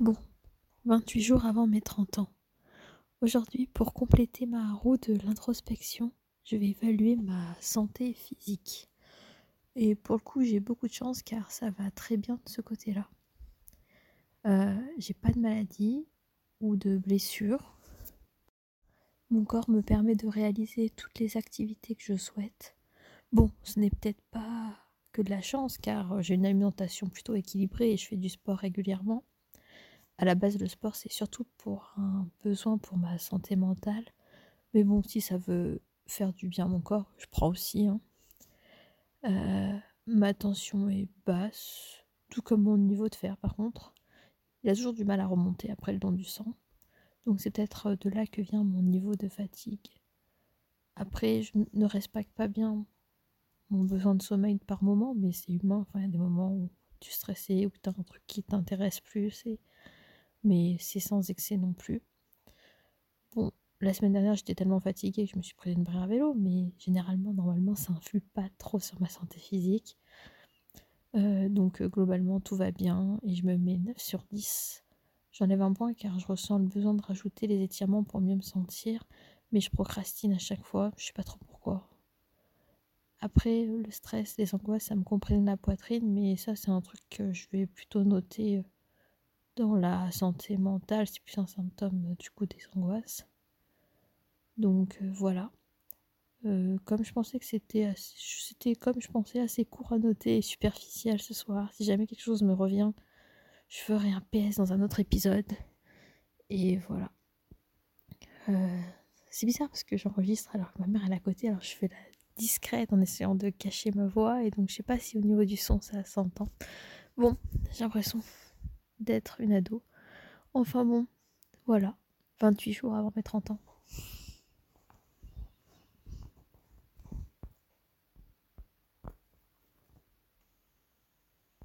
Bon, 28 jours avant mes 30 ans. Aujourd'hui, pour compléter ma roue de l'introspection, je vais évaluer ma santé physique. Et pour le coup, j'ai beaucoup de chance car ça va très bien de ce côté-là. Euh, j'ai pas de maladie ou de blessure. Mon corps me permet de réaliser toutes les activités que je souhaite. Bon, ce n'est peut-être pas que de la chance car j'ai une alimentation plutôt équilibrée et je fais du sport régulièrement à la base, le sport, c'est surtout pour un besoin pour ma santé mentale. Mais bon, si ça veut faire du bien à mon corps, je prends aussi. Hein. Euh, ma tension est basse, tout comme mon niveau de fer par contre. Il a toujours du mal à remonter après le don du sang. Donc c'est peut-être de là que vient mon niveau de fatigue. Après, je ne respecte pas bien mon besoin de sommeil par moment, mais c'est humain. Enfin, il y a des moments où tu es stressé, où tu as un truc qui t'intéresse plus. Et mais c'est sans excès non plus. Bon, la semaine dernière, j'étais tellement fatiguée que je me suis pris une brère à vélo, mais généralement, normalement, ça influe pas trop sur ma santé physique. Euh, donc, euh, globalement, tout va bien et je me mets 9 sur 10. J'enlève un point car je ressens le besoin de rajouter les étirements pour mieux me sentir, mais je procrastine à chaque fois, je sais pas trop pourquoi. Après, le stress, les angoisses, ça me comprenne la poitrine, mais ça, c'est un truc que je vais plutôt noter euh, dans la santé mentale, c'est plus un symptôme euh, du coup des angoisses. Donc euh, voilà. Euh, comme je pensais que c'était c'était comme je pensais assez court à noter et superficiel ce soir. Si jamais quelque chose me revient, je ferai un PS dans un autre épisode. Et voilà. c'est bizarre parce que j'enregistre alors que ma mère est à côté, alors je fais la discrète en essayant de cacher ma voix et donc je sais pas si au niveau du son ça s'entend. Bon, j'ai l'impression d'être une ado. Enfin bon, voilà, 28 jours avant mes 30 ans.